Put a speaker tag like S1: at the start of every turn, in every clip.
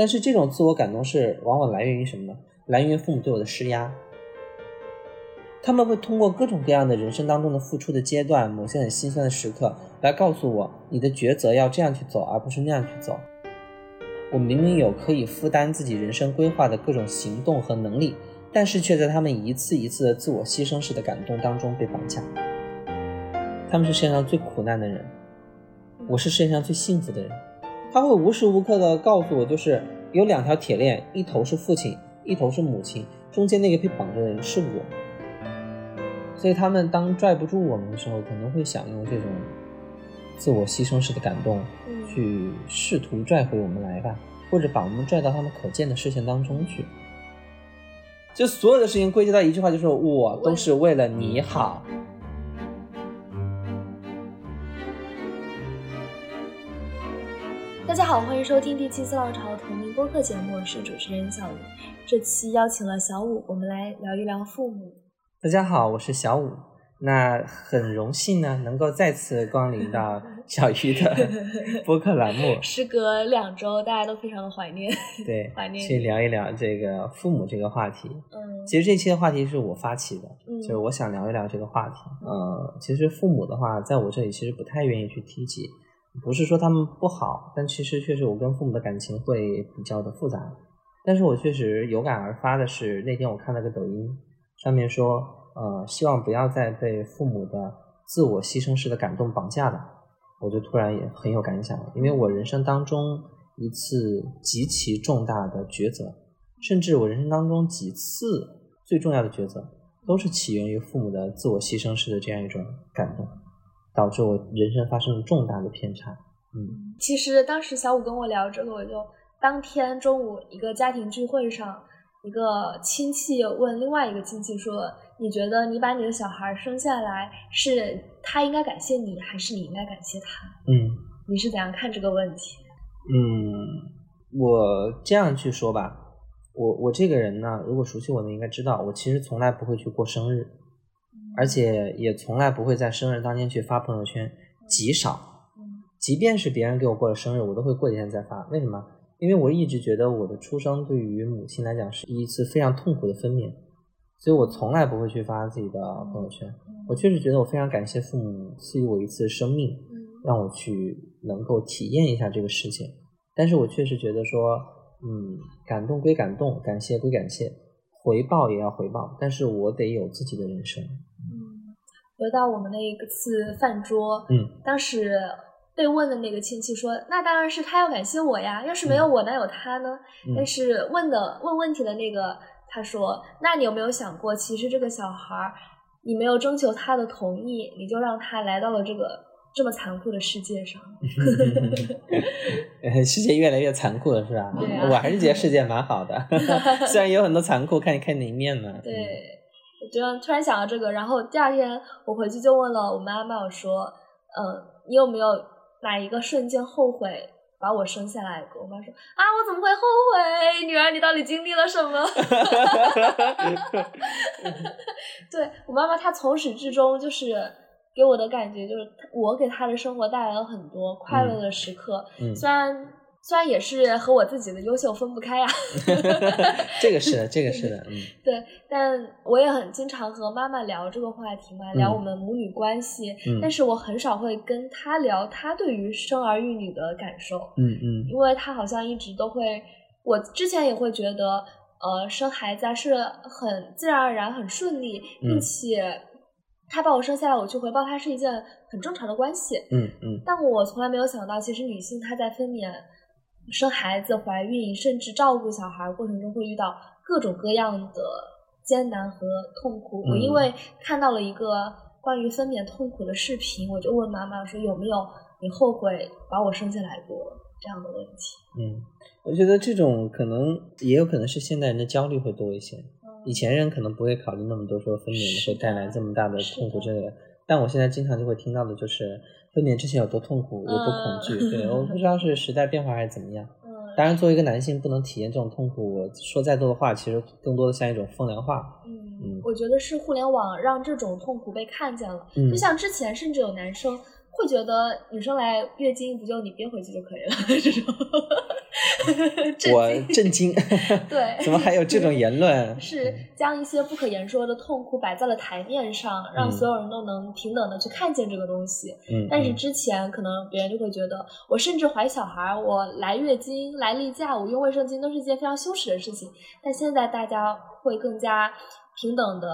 S1: 但是这种自我感动是往往来源于什么呢？来源于父母对我的施压。他们会通过各种各样的人生当中的付出的阶段，某些很心酸的时刻，来告诉我你的抉择要这样去走，而不是那样去走。我明明有可以负担自己人生规划的各种行动和能力，但是却在他们一次一次的自我牺牲式的感动当中被绑架。他们是世界上最苦难的人，我是世界上最幸福的人。他会无时无刻的告诉我，就是有两条铁链，一头是父亲，一头是母亲，中间那个被绑着的人是我。所以他们当拽不住我们的时候，可能会想用这种自我牺牲式的感动，去试图拽回我们来吧，或者把我们拽到他们可见的视线当中去。就所有的事情归结到一句话，就是我都是为了你好。
S2: 大家好，欢迎收听第七次浪潮同名播客节目，我是主持人小吴。这期邀请了小五，我们来聊一聊父母。
S1: 大家好，我是小五。那很荣幸呢，能够再次光临到 小鱼的播客栏目。
S2: 时隔两周，大家都非常的怀念。
S1: 对，
S2: 怀念。
S1: 去聊一聊这个父母这个话题。
S2: 嗯。
S1: 其实这期的话题是我发起的，
S2: 嗯，
S1: 就是我想聊一聊这个话题。呃，其实父母的话，在我这里其实不太愿意去提及，不是说他们不好，但其实确实我跟父母的感情会比较的复杂。但是我确实有感而发的是，那天我看了个抖音。上面说，呃，希望不要再被父母的自我牺牲式的感动绑架了。我就突然也很有感想，因为我人生当中一次极其重大的抉择，甚至我人生当中几次最重要的抉择，都是起源于父母的自我牺牲式的这样一种感动，导致我人生发生了重大的偏差。嗯，
S2: 其实当时小五跟我聊这个，我就当天中午一个家庭聚会上。一个亲戚问另外一个亲戚说：“你觉得你把你的小孩生下来，是他应该感谢你，还是你应该感谢他？”
S1: 嗯，
S2: 你是怎样看这个问题？
S1: 嗯，我这样去说吧，我我这个人呢，如果熟悉我的应该知道，我其实从来不会去过生日，而且也从来不会在生日当天去发朋友圈，极少。
S2: 嗯，
S1: 即便是别人给我过了生日，我都会过几天再发。为什么？因为我一直觉得我的出生对于母亲来讲是一次非常痛苦的分娩，所以我从来不会去发自己的朋友圈。我确实觉得我非常感谢父母赐予我一次生命，让我去能够体验一下这个事情。但是我确实觉得说，嗯，感动归感动，感谢归感谢，回报也要回报，但是我得有自己的人生。
S2: 嗯，回到我们那一次饭桌，
S1: 嗯，
S2: 当时。被问的那个亲戚说：“那当然是他要感谢我呀，要是没有我，哪有他呢？”但是问的问问题的那个他说：“那你有没有想过，其实这个小孩，你没有征求他的同意，你就让他来到了这个这么残酷的世界上？
S1: 世界越来越残酷了，是吧？啊，我还是觉得世界蛮好的，虽然有很多残酷，看你看哪一面呢？
S2: 对，我就突然想到这个，然后第二天我回去就问了我妈妈，我说：‘嗯，你有没有？’哪一个瞬间后悔把我生下来？我妈说啊，我怎么会后悔？女儿，你到底经历了什么？对我妈妈，她从始至终就是给我的感觉，就是我给她的生活带来了很多快乐的时刻，虽然。虽然也是和我自己的优秀分不开呀，
S1: 这个是的，这个是的，嗯，
S2: 对，但我也很经常和妈妈聊这个话题嘛，聊我们母女关系，但是我很少会跟她聊她对于生儿育女的感受，
S1: 嗯嗯，
S2: 因为她好像一直都会，我之前也会觉得，呃，生孩子是很自然而然、很顺利，并且她把我生下来，我去回报她是一件很正常的关系，
S1: 嗯嗯，
S2: 但我从来没有想到，其实女性她在分娩。生孩子、怀孕，甚至照顾小孩过程中，会遇到各种各样的艰难和痛苦。我因为看到了一个关于分娩痛苦的视频，我就问妈妈说：“有没有你后悔把我生下来过？”这样的问题。
S1: 嗯，我觉得这种可能也有可能是现代人的焦虑会多一些。以前人可能不会考虑那么多，说分娩会带来这么大的痛苦之类的。但我现在经常就会听到的就是。分娩之前有多痛苦，有多恐惧，对，我不知道是时代变化还是怎么样。当然，作为一个男性，不能体验这种痛苦。我说再多的话，其实更多的像一种风凉话。
S2: 嗯，我觉得是互联网让这种痛苦被看见了。就像之前，甚至有男生会觉得女生来月经不就你憋回去就可以了 这种。
S1: 我震惊，
S2: 对，
S1: 怎么还有这种言论？
S2: 是将一些不可言说的痛苦摆在了台面上，让所有人都能平等的去看见这个东西。
S1: 嗯，
S2: 但是之前可能别人就会觉得，我甚至怀小孩，我来月经、来例假，我用卫生巾都是一件非常羞耻的事情。但现在大家会更加平等的。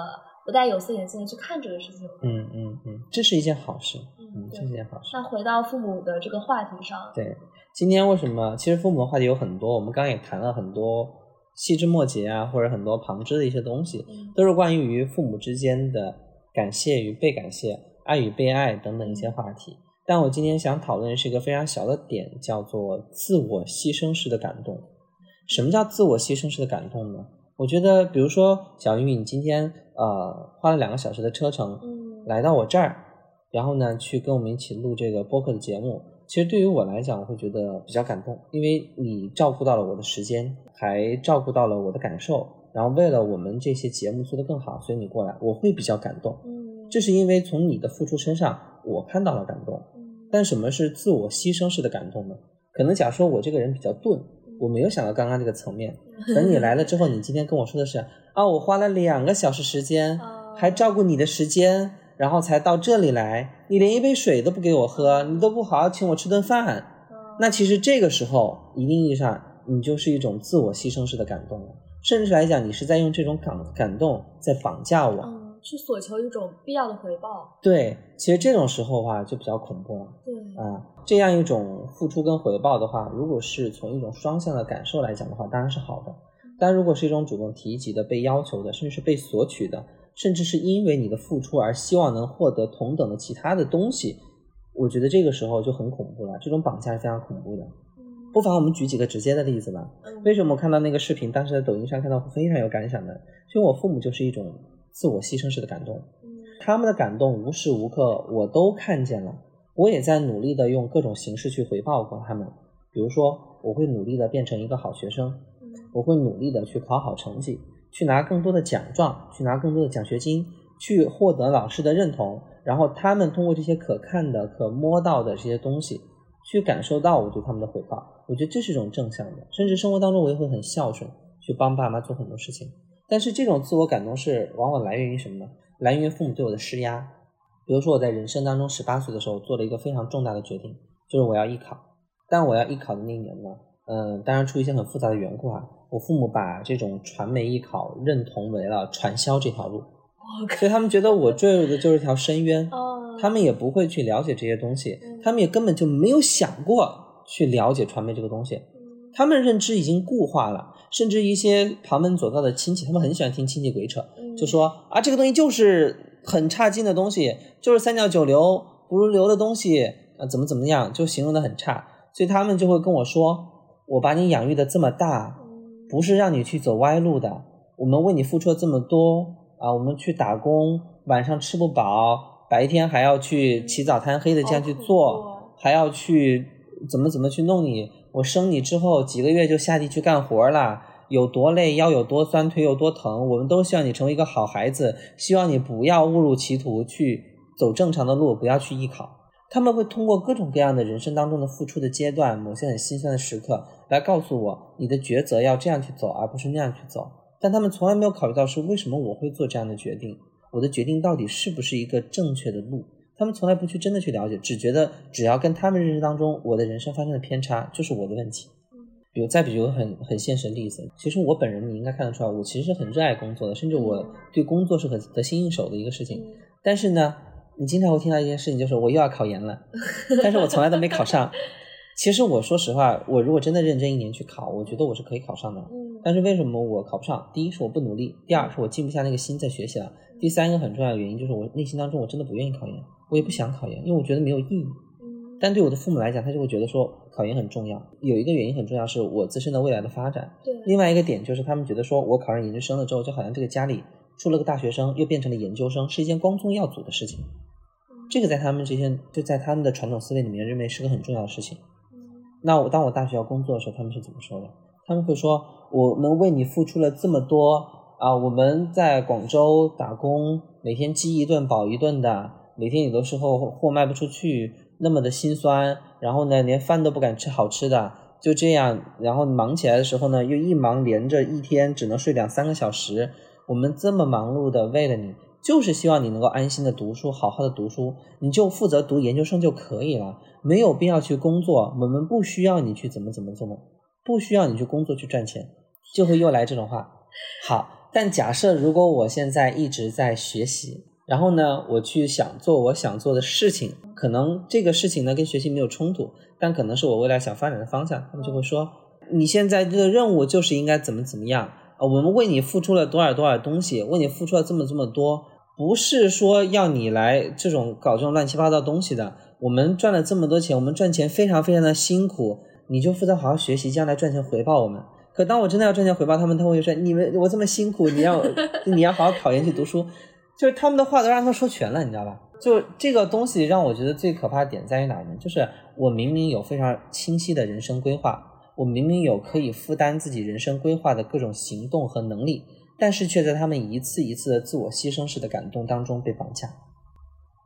S2: 不戴有色眼镜的去看这个事情，
S1: 嗯嗯嗯，这是一件好事，嗯，这是一件好事。
S2: 那回到父母的这个话题上，
S1: 对，今天为什么？其实父母的话题有很多，我们刚刚也谈了很多细枝末节啊，或者很多旁支的一些东西，都是关于于父母之间的感谢与被感谢、爱与被爱等等一些话题。但我今天想讨论是一个非常小的点，叫做自我牺牲式的感动。什么叫自我牺牲式的感动呢？我觉得，比如说小玉，你今天呃花了两个小时的车程，
S2: 嗯，
S1: 来到我这儿，然后呢去跟我们一起录这个播客的节目，其实对于我来讲，我会觉得比较感动，因为你照顾到了我的时间，还照顾到了我的感受，然后为了我们这些节目做得更好，所以你过来，我会比较感动。
S2: 嗯，
S1: 这是因为从你的付出身上，我看到了感动。
S2: 嗯，
S1: 但什么是自我牺牲式的感动呢？可能假如说我这个人比较钝。我没有想到刚刚这个层面，等你来了之后，你今天跟我说的是啊，我花了两个小时时间，还照顾你的时间，然后才到这里来，你连一杯水都不给我喝，你都不好好请我吃顿饭，那其实这个时候一定意义上你就是一种自我牺牲式的感动了，甚至来讲，你是在用这种感感动在绑架我。
S2: 去索求一种必要的回报。
S1: 对，其实这种时候的话就比较恐怖了。
S2: 对
S1: 啊，这样一种付出跟回报的话，如果是从一种双向的感受来讲的话，当然是好的。但如果是一种主动提及的、被要求的，甚至是被索取的，甚至是因为你的付出而希望能获得同等的其他的东西，我觉得这个时候就很恐怖了。这种绑架是非常恐怖的。不妨我们举几个直接的例子吧。为什么我看到那个视频，当时在抖音上看到非常有感想的？因为我父母就是一种。自我牺牲式的感动，他们的感动无时无刻我都看见了，我也在努力的用各种形式去回报过他们。比如说，我会努力的变成一个好学生，我会努力的去考好成绩，去拿更多的奖状，去拿更多的奖学金，去获得老师的认同。然后他们通过这些可看的、可摸到的这些东西，去感受到我对他们的回报。我觉得这是一种正向的，甚至生活当中我也会很孝顺，去帮爸妈做很多事情。但是这种自我感动是往往来源于什么呢？来源于父母对我的施压。比如说我在人生当中十八岁的时候做了一个非常重大的决定，就是我要艺考。但我要艺考的那一年呢，嗯，当然出于一些很复杂的缘故啊，我父母把这种传媒艺考认同为了传销这条路，所以他们觉得我坠入的就是一条深渊。他们也不会去了解这些东西，他们也根本就没有想过去了解传媒这个东西，他们认知已经固化了。甚至一些旁门左道的亲戚，他们很喜欢听亲戚鬼扯，就说啊，这个东西就是很差劲的东西，就是三教九流不入流的东西啊，怎么怎么样，就形容的很差。所以他们就会跟我说，我把你养育的这么大，不是让你去走歪路的。我们为你付出了这么多啊，我们去打工，晚上吃不饱，白天还要去起早贪黑的这样去做，还要去怎么怎么去弄你。我生你之后几个月就下地去干活了，有多累，腰有多酸，腿有多疼，我们都希望你成为一个好孩子，希望你不要误入歧途，去走正常的路，不要去艺考。他们会通过各种各样的人生当中的付出的阶段，某些很心酸的时刻，来告诉我你的抉择要这样去走，而不是那样去走。但他们从来没有考虑到是为什么我会做这样的决定，我的决定到底是不是一个正确的路。他们从来不去真的去了解，只觉得只要跟他们认知当中我的人生发生的偏差就是我的问题。比如再比如很很现实的例子，其实我本人你应该看得出来，我其实是很热爱工作的，甚至我对工作是很得心应手的一个事情。但是呢，你经常会听到一件事情，就是我又要考研了，但是我从来都没考上。其实我说实话，我如果真的认真一年去考，我觉得我是可以考上的。但是为什么我考不上？第一是我不努力，第二是我静不下那个心在学习了，第三个很重要的原因就是我内心当中我真的不愿意考研。我也不想考研，因为我觉得没有意义。但对我的父母来讲，他就会觉得说考研很重要。有一个原因很重要，是我自身的未来的发展。
S2: 对。
S1: 另外一个点就是，他们觉得说我考上研究生了之后，就好像这个家里出了个大学生，又变成了研究生，是一件光宗耀祖的事情。这个在他们这些就在他们的传统思维里面认为是个很重要的事情。那我当我大学要工作的时候，他们是怎么说的？他们会说我们为你付出了这么多啊，我们在广州打工，每天饥一顿饱一顿的。每天有的时候货卖不出去，那么的心酸，然后呢，连饭都不敢吃好吃的，就这样，然后忙起来的时候呢，又一忙连着一天只能睡两三个小时。我们这么忙碌的为了你，就是希望你能够安心的读书，好好的读书，你就负责读研究生就可以了，没有必要去工作。我们不需要你去怎么怎么怎么，不需要你去工作去赚钱，就会又来这种话。好，但假设如果我现在一直在学习。然后呢，我去想做我想做的事情，可能这个事情呢跟学习没有冲突，但可能是我未来想发展的方向。他们就会说，你现在这个任务就是应该怎么怎么样啊？我们为你付出了多少多少东西，为你付出了这么这么多，不是说要你来这种搞这种乱七八糟东西的。我们赚了这么多钱，我们赚钱非常非常的辛苦，你就负责好好学习，将来赚钱回报我们。可当我真的要赚钱回报他们，他们会说，你们我这么辛苦，你要 你要好好考研去读书。就是他们的话都让他说全了，你知道吧？就这个东西让我觉得最可怕的点在于哪呢？就是我明明有非常清晰的人生规划，我明明有可以负担自己人生规划的各种行动和能力，但是却在他们一次一次的自我牺牲式的感动当中被绑架，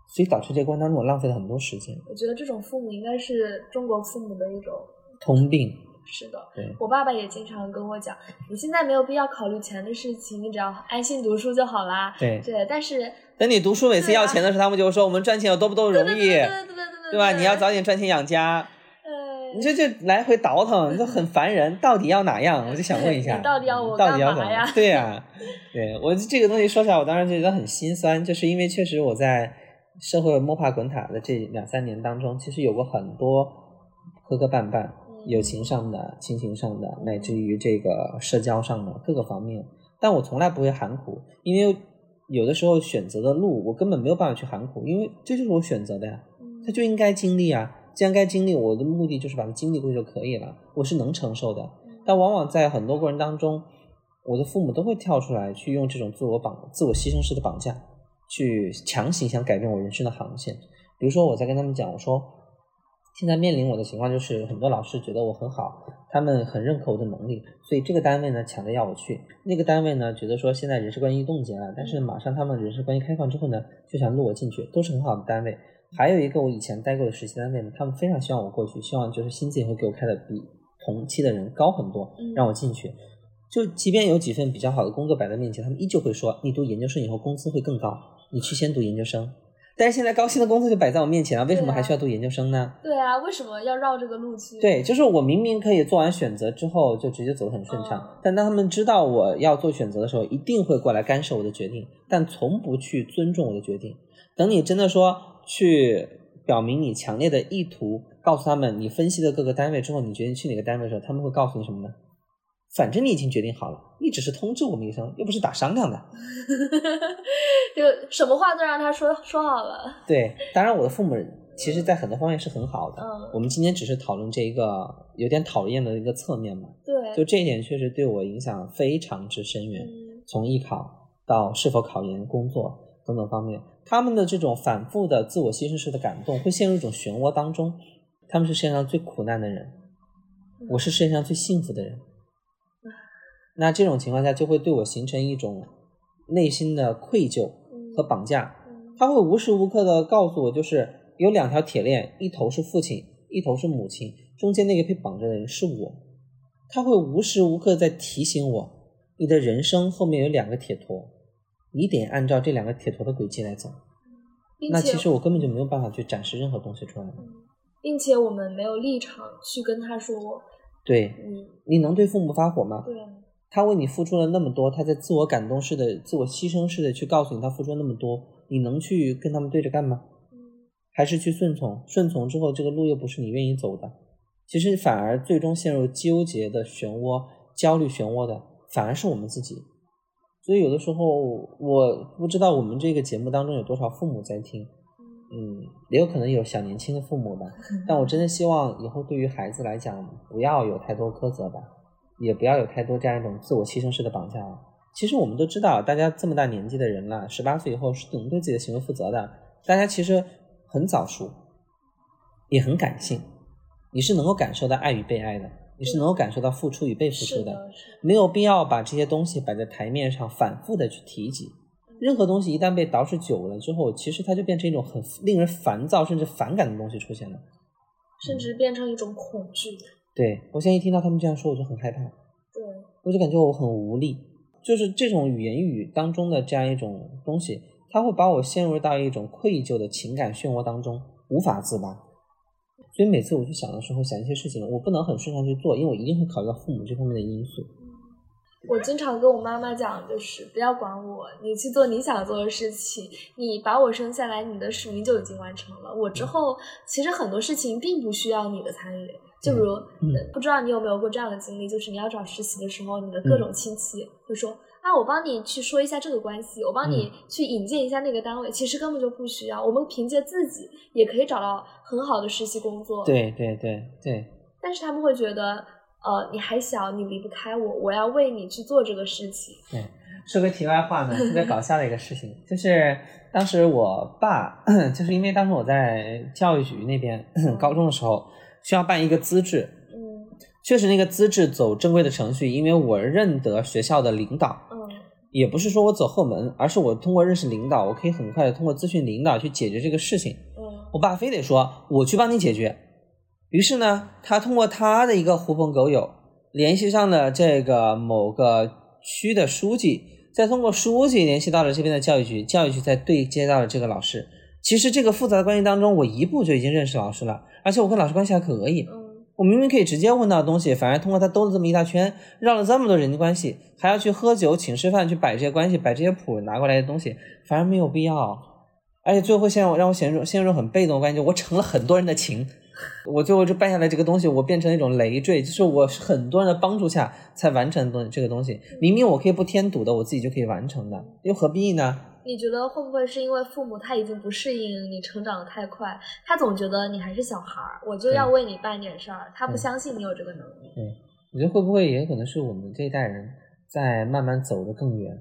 S1: 所以导致这过程当中我浪费了很多时间。
S2: 我觉得这种父母应该是中国父母的一种
S1: 通病。
S2: 是的，
S1: 对
S2: 我爸爸也经常跟我讲，你现在没有必要考虑钱的事情，你只要安心读书就好啦。
S1: 对
S2: 对，但是
S1: 等你读书每次要钱的时候，他们就会说我们赚钱有多不多容易，
S2: 对对对对对对
S1: 对吧？你要早点赚钱养家。
S2: 呃，
S1: 你这就来回倒腾，就很烦人。到底要哪样？我就想问一下，
S2: 到底要我
S1: 怎么？对呀、对我这个东西说起来，我当时觉得很心酸，就是因为确实我在社会摸爬滚打的这两三年当中，其实有过很多磕磕绊绊，
S2: 嗯
S1: 友情上的、亲情上的，乃至于这个社交上的各个方面。但我从来不会喊苦，因为有的时候选择的路，我根本没有办法去喊苦，因为这就是我选择的呀。
S2: 嗯
S1: 他就应该经历啊。既然该经历，我的目的就是把它经历过就可以了，我是能承受的。但往往在很多过程当中，我的父母都会跳出来，去用这种自我绑、自我牺牲式的绑架，去强行想改变我人生的航线。比如说，我在跟他们讲，我说现在面临我的情况就是，很多老师觉得我很好，他们很认可我的能力，所以这个单位呢抢着要我去，那个单位呢觉得说现在人事关系冻结了，但是马上他们人事关系开放之后呢，就想录我进去，都是很好的单位。还有一个我以前待过的实习单位呢，他们非常希望我过去，希望就是薪资也会给我开的比同期的人高很多
S2: 嗯，
S1: 让我进去。就即便有几份比较好的工作摆在面前，他们依旧会说你读研究生以后工资会更高，你去先读研究生。但是现在高薪的工作就摆在我面前了，为什么还需要读研究生呢？
S2: 对啊，为什么要绕这个路去？
S1: 对，就是我明明可以做完选择之后就直接走得很顺畅，
S2: 嗯
S1: 但当他们知道我要做选择的时候，一定会过来干涉我的决定，但从不去尊重我的决定。等你真的说去表明你强烈的意图，告诉他们你分析的各个单位之后，你决定去哪个单位的时候，他们会告诉你什么呢？反正你已经决定好了，你只是通知我们一声，又不是打商量的。
S2: 就什么话都让他说说好了。
S1: 对，当然我的父母其实在很多方面是很好的。
S2: 嗯，
S1: 我们今天只是讨论这一个有点讨厌的一个侧面嘛，
S2: 对，
S1: 就这一点确实对我影响非常之深远。
S2: 嗯
S1: 从艺考到是否考研、工作等等方面，他们的这种反复的自我牺牲式的感动，会陷入一种漩涡当中。他们是世界上最苦难的人，我是世界上最幸福的人。那这种情况下，就会对我形成一种内心的愧疚和绑架。
S2: 嗯
S1: 他会无时无刻的告诉我，就是有两条铁链，一头是父亲，一头是母亲，中间那个被绑着的人是我。他会无时无刻在提醒我，你的人生后面有两个铁坨，你得按照这两个铁头的轨迹来走。那其实我根本就没有办法去展示任何东西出来。
S2: 嗯并且我们没有立场去跟他说，
S1: 对，
S2: 你
S1: 你能对父母发火吗？
S2: 对，
S1: 他为你付出了那么多，他在自我感动式的、自我牺牲式的去告诉你他付出了那么多，你能去跟他们对着干吗？
S2: 嗯
S1: 还是去顺从？顺从之后，这个路又不是你愿意走的，其实反而最终陷入纠结的漩涡、焦虑漩涡的，反而是我们自己。所以有的时候，我不知道我们这个节目当中有多少父母在听，嗯，也有可能有小年轻的父母吧。但我真的希望以后对于孩子来讲，不要有太多苛责吧，也不要有太多这样一种自我牺牲式的绑架。其实我们都知道，大家这么大年纪的人了，十八岁以后是能对自己的行为负责的。大家其实很早熟，也很感性，你是能够感受到爱与被爱的，你是能够感受到付出与被付出的。没有必要把这些东西摆在台面上反复的去提及。任何东西一旦被捯饬久了之后，其实它就变成一种很令人烦躁甚至反感的东西出现了。
S2: 甚至变成一种恐惧。
S1: 对我现在一听到他们这样说，我就很害怕，
S2: 对，
S1: 我就感觉我很无力。就是这种语言语当中的这样一种东西，它会把我陷入到一种愧疚的情感漩涡当中，无法自拔。所以每次我去想的时候，想一些事情，我不能很顺畅去做，因为我一定会考虑到父母这方面的因素。
S2: 我经常跟我妈妈讲，就是不要管我，你去做你想做的事情。你把我生下来，你的使命就已经完成了。我之后其实很多事情并不需要你的参与。就比如，不知道你有没有过这样的经历，就是你要找实习的时候，你的各种亲戚会说啊，我帮你去说一下这个关系，我帮你去引荐一下那个单位。其实根本就不需要，我们凭借自己也可以找到很好的实习工作。
S1: 对对对对。
S2: 但是他们会觉得。呃，你还小，你离不开我，我要为你去做这个事情。
S1: 对，说个题外话呢，特别搞笑的一个事情，就是当时我爸，就是因为当时我在教育局那边 高中的时候，需要办一个资质。
S2: 嗯。
S1: 确实，那个资质走正规的程序，因为我认得学校的领导。
S2: 嗯。
S1: 也不是说我走后门，而是我通过认识领导，我可以很快的通过咨询领导去解决这个事情。
S2: 嗯。
S1: 我爸非得说我去帮你解决。于是呢，他通过他的一个狐朋狗友联系上了这个某个区的书记，再通过书记联系到了这边的教育局，教育局再对接到了这个老师。其实这个复杂的关系当中，我一步就已经认识老师了，而且我跟老师关系还可以。我明明可以直接问到的东西，反而通过他兜了这么一大圈，绕了这么多人际关系，还要去喝酒请吃饭去摆这些关系，摆这些谱拿过来的东西，反而没有必要。而且最后会陷入让我陷入陷入很被动的关系，我成了很多人的情。我最后就办下来这个东西，我变成一种累赘，就是我很多人的帮助下才完成的东这个东西。明明我可以不添堵的，我自己就可以完成的，又何必呢？
S2: 你觉得会不会是因为父母他已经不适应你成长的太快，他总觉得你还是小孩儿，我就要为你办点事儿，他不相信你有这个能力。
S1: 对，我觉得会不会也可能是我们这一代人在慢慢走得更远，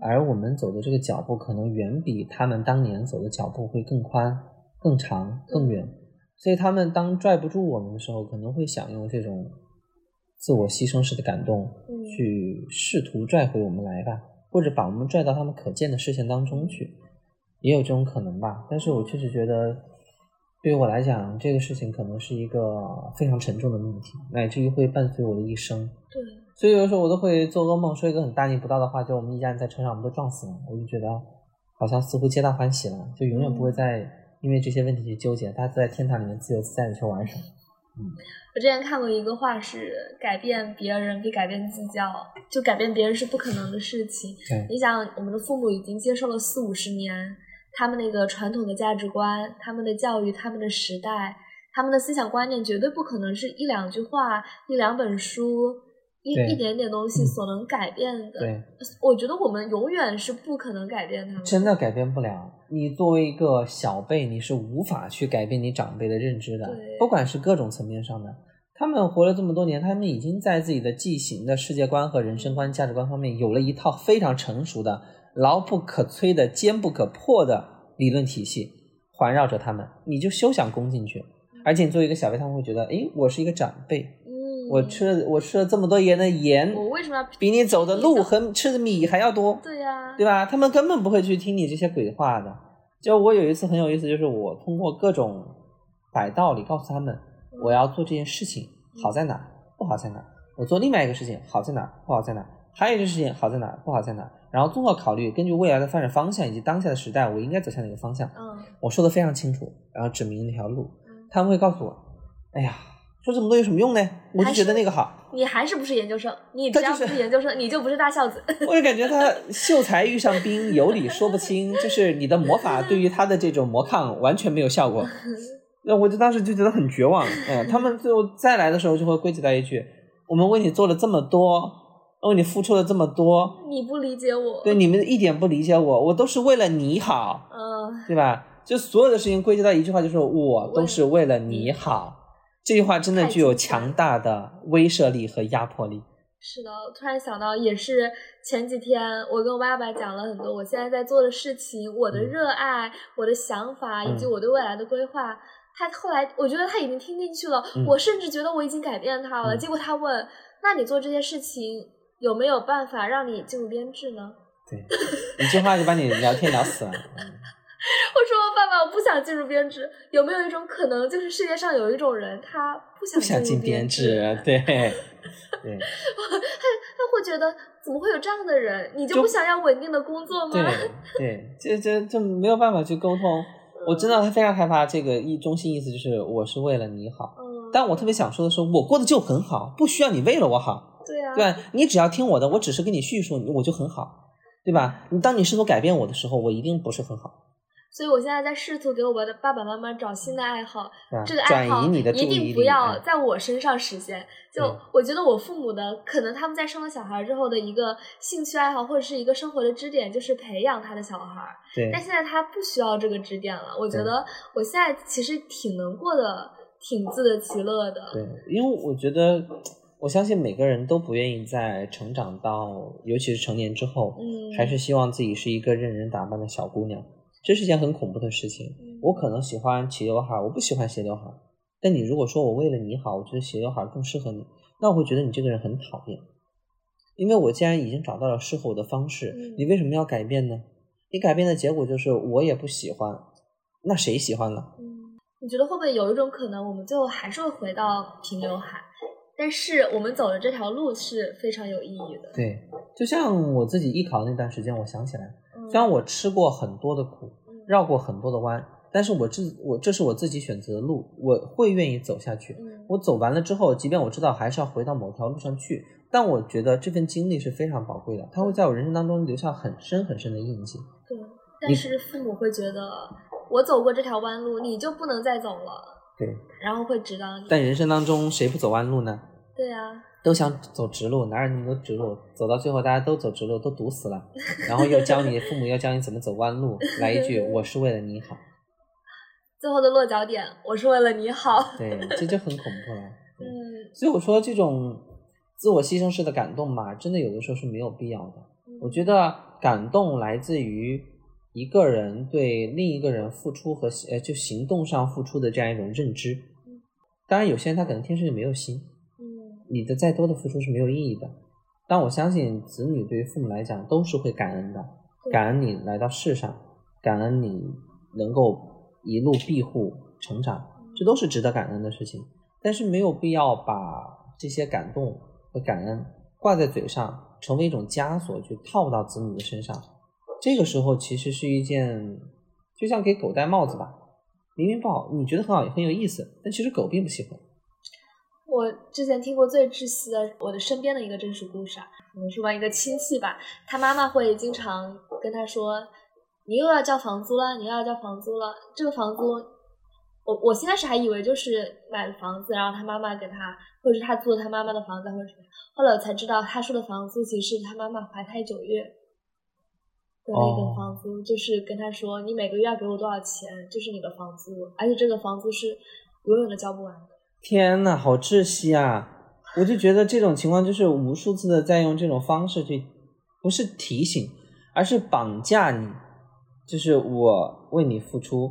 S1: 而我们走的这个脚步可能远比他们当年走的脚步会更宽、更长、更远。所以他们当拽不住我们的时候，可能会想用这种自我牺牲式的感动，去试图拽回我们来吧，或者把我们拽到他们可见的视线当中去，也有这种可能吧。但是我确实觉得，对于我来讲，这个事情可能是一个非常沉重的命题，乃至于会伴随我的一生。
S2: 对，
S1: 所以有的时候我都会做噩梦，说一个很大逆不道的话，就我们一家人在车上，我们都撞死了。我就觉得，好像似乎皆大欢喜了，就永远不会再。因为这些问题去纠结，他在天堂里面自由自在的去玩耍。嗯，
S2: 我之前看过一个话是：改变别人比改变自己就改变别人是不可能的事情。你想，我们的父母已经接受了四五十年，他们那个传统的价值观、他们的教育、他们的时代、他们的思想观念，绝对不可能是一两句话、一两本书。一一点点东西所能改变的，
S1: 对，
S2: 我觉得我们永远是不可能改变他们。
S1: 真的改变不了。你作为一个小辈，你是无法去改变你长辈的认知的，不管是各种层面上的。他们活了这么多年，他们已经在自己的既行的世界观和人生观、价值观方面有了一套非常成熟的、牢不可摧的、坚不可破的理论体系环绕着他们。你就休想攻进去。而且你作为一个小辈，他们会觉得，诶，我是一个长辈。我吃了我吃了这么多盐的盐，
S2: 我为什么要
S1: 比你走的路和吃的米还要多？
S2: 对呀，
S1: 对吧？他们根本不会去听你这些鬼话的。就我有一次很有意思，就是我通过各种摆道理告诉他们，我要做这件事情好在哪，不好在哪；我做另外一个事情好在哪，不好在哪；还有一件事情好在哪，不好在哪。然后综合考虑，根据未来的发展方向以及当下的时代，我应该走向哪个方向？
S2: 嗯，
S1: 我说的非常清楚，然后指明那条路。他们会告诉我，哎呀。说这么多有什么用呢？我就觉得那个好。
S2: 你还是不是研究生？你只要不是研究生，你就不是大孝子。
S1: 我就感觉他秀才遇上兵，有理说不清，就是你的魔法对于他的这种魔抗完全没有效果。那我就当时就觉得很绝望。嗯，他们最后再来的时候就会归结到一句：我们为你做了这么多，为你付出了这么多，
S2: 你不理解我。
S1: 对，你们一点不理解我，我都是为了你好。
S2: 嗯，
S1: 对吧？就所有的事情归结到一句话，就是我都是为了你好。这句话真的具有强大的威慑力和压迫力。
S2: 是的，突然想到，也是前几天我跟我爸爸讲了很多我现在在做的事情，我的热爱，我的想法，以及我对未来的规划。他后来，我觉得他已经听进去了。我甚至觉得我已经改变他了。结果他问：“那你做这些事情有没有办法让你进入编制呢？”
S1: 对，一句话就把你聊天聊死了。
S2: 我说爸爸，我不想进入编制。有没有一种可能，就是世界上有一种人，他不想
S1: 不想进编
S2: 编
S1: 制？对 对，
S2: 他他会觉得怎么会有这样的人？你就
S1: 就
S2: 不想要稳定的工作吗？
S1: 对 对，这这这没有办法去沟通。我知道他非常害怕这个意中心意思就是我是为了你好，
S2: 嗯，
S1: 但我特别想说的是，我过得就很好，不需要你为了我好，
S2: 对啊，
S1: 对？你只要听我的，我只是跟你叙述，我就很好，对吧？你当你试图改变我的时候，我一定不是很好，
S2: 所以我现在在试图给我的爸爸妈妈找新的爱好？这个爱好
S1: 转移你的
S2: 一，定不要
S1: 哎
S2: 在我身上实现。就我觉得我父母的可能他们在生了小孩之后的一个兴趣爱好或者是一个生活的支点，就是培养他的小孩儿。
S1: 对
S2: 但现在他不需要这个支点了。我觉得我现在其实挺能过的，挺自得其乐的。
S1: 对，因为我觉得，我相信每个人都不愿意在成长到，尤其是成年之后，
S2: 嗯，
S1: 还是希望自己是一个任人打扮的小姑娘，这是件很恐怖的事情。
S2: 嗯
S1: 我可能喜欢齐刘海儿，我不喜欢斜刘海儿。但你如果说我为了你好，我觉得斜刘海儿更适合你，那我会觉得你这个人很讨厌。因为我既然已经找到了适合我的方式，
S2: 嗯
S1: 你为什么要改变呢？你改变的结果就是我也不喜欢，那谁喜欢呢？
S2: 嗯，你觉得会不会有一种可能，我们最后还是会回到平刘海，但是我们走的这条路是非常有意义的。
S1: 对，就像我自己艺考那段时间，我想起来，
S2: 嗯
S1: 虽然我吃过很多的苦，
S2: 嗯
S1: 绕过很多的弯，但是我自我这是我自己选择的路，我会愿意走下去。
S2: 嗯
S1: 我走完了之后，即便我知道还是要回到某条路上去，但我觉得这份经历是非常宝贵的，它会在我人生当中留下很深很深的印记。
S2: 对，但是父母会觉得我走过这条弯路，你就不能再走了，
S1: 对，
S2: 然后会指导你。
S1: 但人生当中谁不走弯路呢？
S2: 对啊，
S1: 都想走直路，哪有那么多直路？走到最后，大家都走直路，都堵死了。然后又教你，父母又教你怎么走弯路，来一句“我是为了你好
S2: 最后的落脚点，我是为了你好”，。
S1: 对，这就很恐怖了。
S2: 嗯，
S1: 所以我说，这种自我牺牲式的感动嘛，真的有的时候是没有必要的。我觉得感动来自于一个人对另一个人付出和呃，就行动上付出的这样一种认知。当然，有些人他可能天生就没有心，
S2: 嗯
S1: 你的再多的付出是没有意义的。但我相信，子女对于父母来讲都是会感恩的，感恩你来到世上，感恩你能够一路庇护成长，这都是值得感恩的事情。但是没有必要把这些感动和感恩挂在嘴上，成为一种枷锁去套到子女的身上。这个时候其实是一件，就像给狗戴帽子吧，明明不好，你觉得很好，也很有意思，但其实狗并不喜欢。
S2: 我之前听过最窒息的，我的身边的一个真实故事啊，可能是吧一个亲戚吧，他妈妈会经常跟他说：“你又要交房租了，你又要交房租了。”这个房租，我我先开始还以为就是买了房子，然后他妈妈给他，或者是他租了他妈妈的房子，或者什么。后来我才知道，他说的房租其实是他妈妈怀胎九月的那个
S1: 哦
S2: 房租，就是跟他说：“你每个月要给我多少钱，就是你的房租，而且这个房租是永远都交不完的。”
S1: 天呐，好窒息啊！我就觉得这种情况就是无数次的在用这种方式去，不是提醒，而是绑架你，就是我为你付出，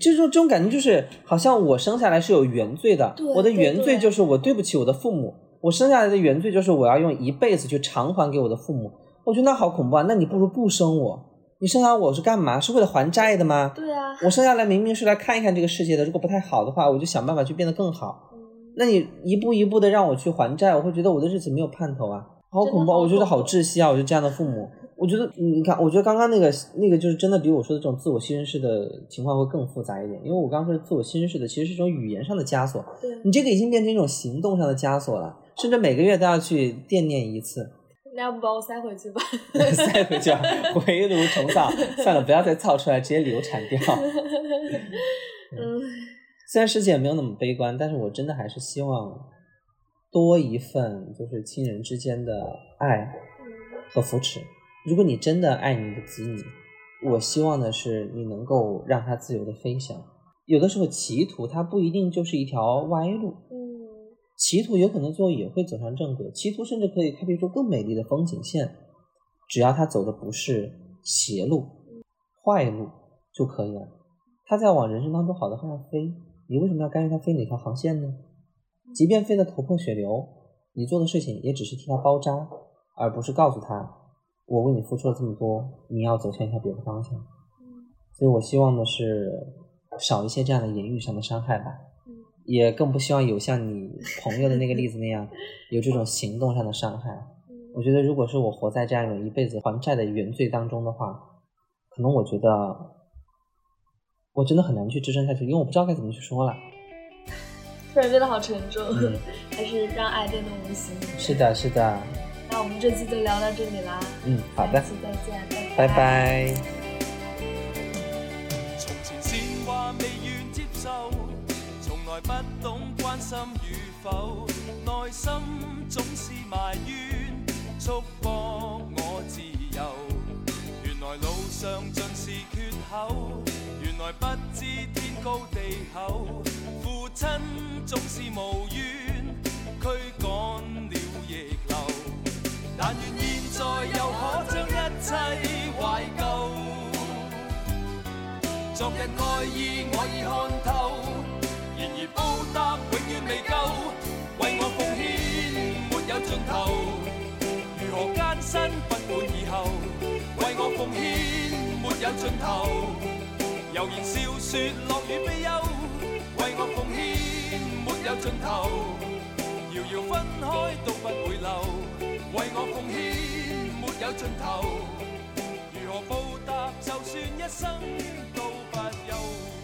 S1: 这种这种感觉就是好像我生下来是有原罪的
S2: 对，
S1: 我的原罪就是我对不起我的父母，我生下来的原罪就是我要用一辈子去偿还给我的父母。我觉得那好恐怖啊！那你不如不生我，你生下我是干嘛？是为了还债的吗？
S2: 对啊，
S1: 我生下来明明是来看一看这个世界的，如果不太好的话，我就想办法去变得更好。
S2: 嗯
S1: 那你一步一步的让我去还债，我会觉得我的日子没有盼头啊，好恐怖我觉得好窒息啊！我觉得这样的父母，我觉得你看，我觉得刚刚那个那个就是真的比我说的这种自我牺牲式的情况会更复杂一点，因为我刚刚说的自我牺牲式的其实是一种语言上的枷锁，
S2: 对，
S1: 你这个已经变成一种行动上的枷锁了，甚至每个月都要去惦念一次，
S2: 那要不把我塞回去吧？
S1: 塞回去啊，回炉重造。算了，不要再造出来，直接流产掉。
S2: 嗯，
S1: 虽然世界也没有那么悲观，但是我真的还是希望多一份就是亲人之间的爱和扶持。如果你真的爱你的子女，我希望的是你能够让他自由的飞翔。有的时候歧途它不一定就是一条歪路，
S2: 嗯，
S1: 歧途有可能最后也会走上正轨，歧途甚至可以开辟出更美丽的风景线，只要他走的不是邪路、坏路就可以了。他在往人生当中好的方向飞，你为什么要干预他飞哪条航线呢？即便飞得头破血流，你做的事情也只是替他包扎，而不是告诉他我为你付出了这么多，你要走向一条别的方向。所以我希望的是少一些这样的言语上的伤害吧，也更不希望有像你朋友的那个例子那样有这种行动上的伤害。我
S2: 嗯
S1: 觉得如果是我活在这样一种一辈子还债的原罪当中的话，可能我觉得我真的很难去支撑下去，因为我不知道该怎么去说了。
S2: 突然变得好沉重，
S1: 嗯
S2: 还是让爱变得无形。
S1: 是的，是的，
S2: 那我们这期就聊到这里啦，
S1: 嗯，好的
S2: 下，期再见，
S1: 拜拜。
S3: 從來不懂关心与否，内心总是埋怨，束缚我自由。原来路上尽是缺口，原来不知天高地厚，父亲总是无怨，驱赶了逆流。但愿现在又可将一切怀旧。昨日爱意身不满以后，为我奉献没有尽头。悠然笑说乐与悲忧，为我奉献没有尽头。遥遥分开都不回流，为我奉献没有尽头。如何报答？就算一生都不休。